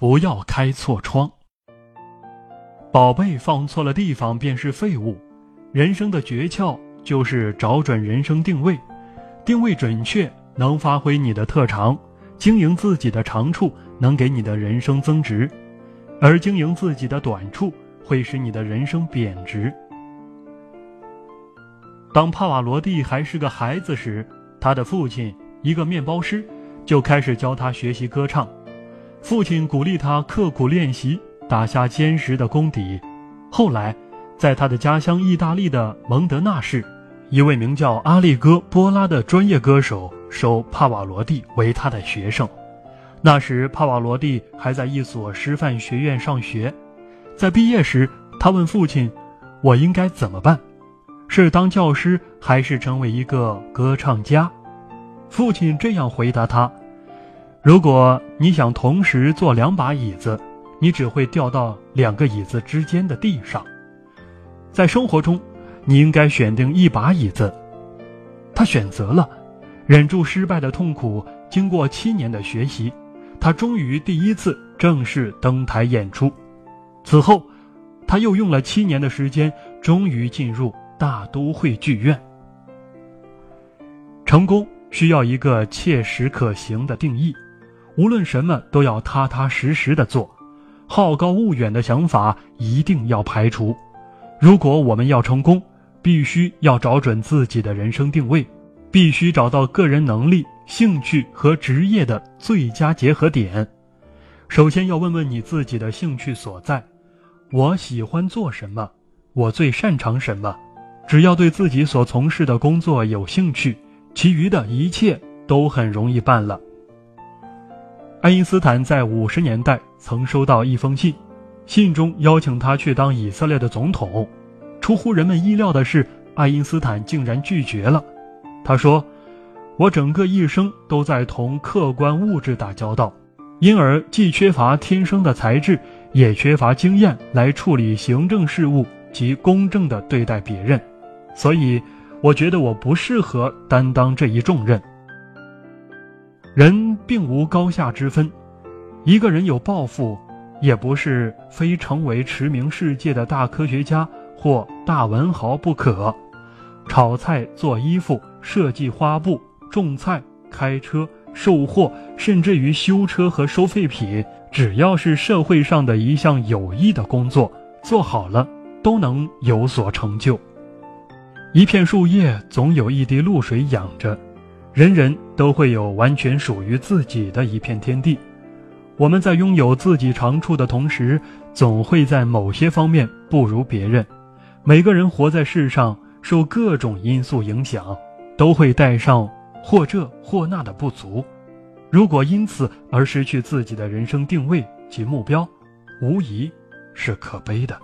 不要开错窗。宝贝放错了地方便是废物。人生的诀窍就是找准人生定位，定位准确能发挥你的特长，经营自己的长处能给你的人生增值，而经营自己的短处会使你的人生贬值。当帕瓦罗蒂还是个孩子时，他的父亲一个面包师就开始教他学习歌唱。父亲鼓励他刻苦练习，打下坚实的功底。后来，在他的家乡意大利的蒙德纳市，一位名叫阿利戈·波拉的专业歌手收帕瓦罗蒂为他的学生。那时，帕瓦罗蒂还在一所师范学院上学。在毕业时，他问父亲：“我应该怎么办？是当教师，还是成为一个歌唱家？”父亲这样回答他。如果你想同时坐两把椅子，你只会掉到两个椅子之间的地上。在生活中，你应该选定一把椅子。他选择了，忍住失败的痛苦。经过七年的学习，他终于第一次正式登台演出。此后，他又用了七年的时间，终于进入大都会剧院。成功需要一个切实可行的定义。无论什么都要踏踏实实的做，好高骛远的想法一定要排除。如果我们要成功，必须要找准自己的人生定位，必须找到个人能力、兴趣和职业的最佳结合点。首先要问问你自己的兴趣所在：我喜欢做什么？我最擅长什么？只要对自己所从事的工作有兴趣，其余的一切都很容易办了。爱因斯坦在五十年代曾收到一封信，信中邀请他去当以色列的总统。出乎人们意料的是，爱因斯坦竟然拒绝了。他说：“我整个一生都在同客观物质打交道，因而既缺乏天生的才智，也缺乏经验来处理行政事务及公正地对待别人，所以我觉得我不适合担当这一重任。”人并无高下之分，一个人有抱负，也不是非成为驰名世界的大科学家或大文豪不可。炒菜、做衣服、设计花布、种菜、开车、售货，甚至于修车和收废品，只要是社会上的一项有益的工作，做好了都能有所成就。一片树叶总有一滴露水养着。人人都会有完全属于自己的一片天地，我们在拥有自己长处的同时，总会在某些方面不如别人。每个人活在世上，受各种因素影响，都会带上或这或那的不足。如果因此而失去自己的人生定位及目标，无疑是可悲的。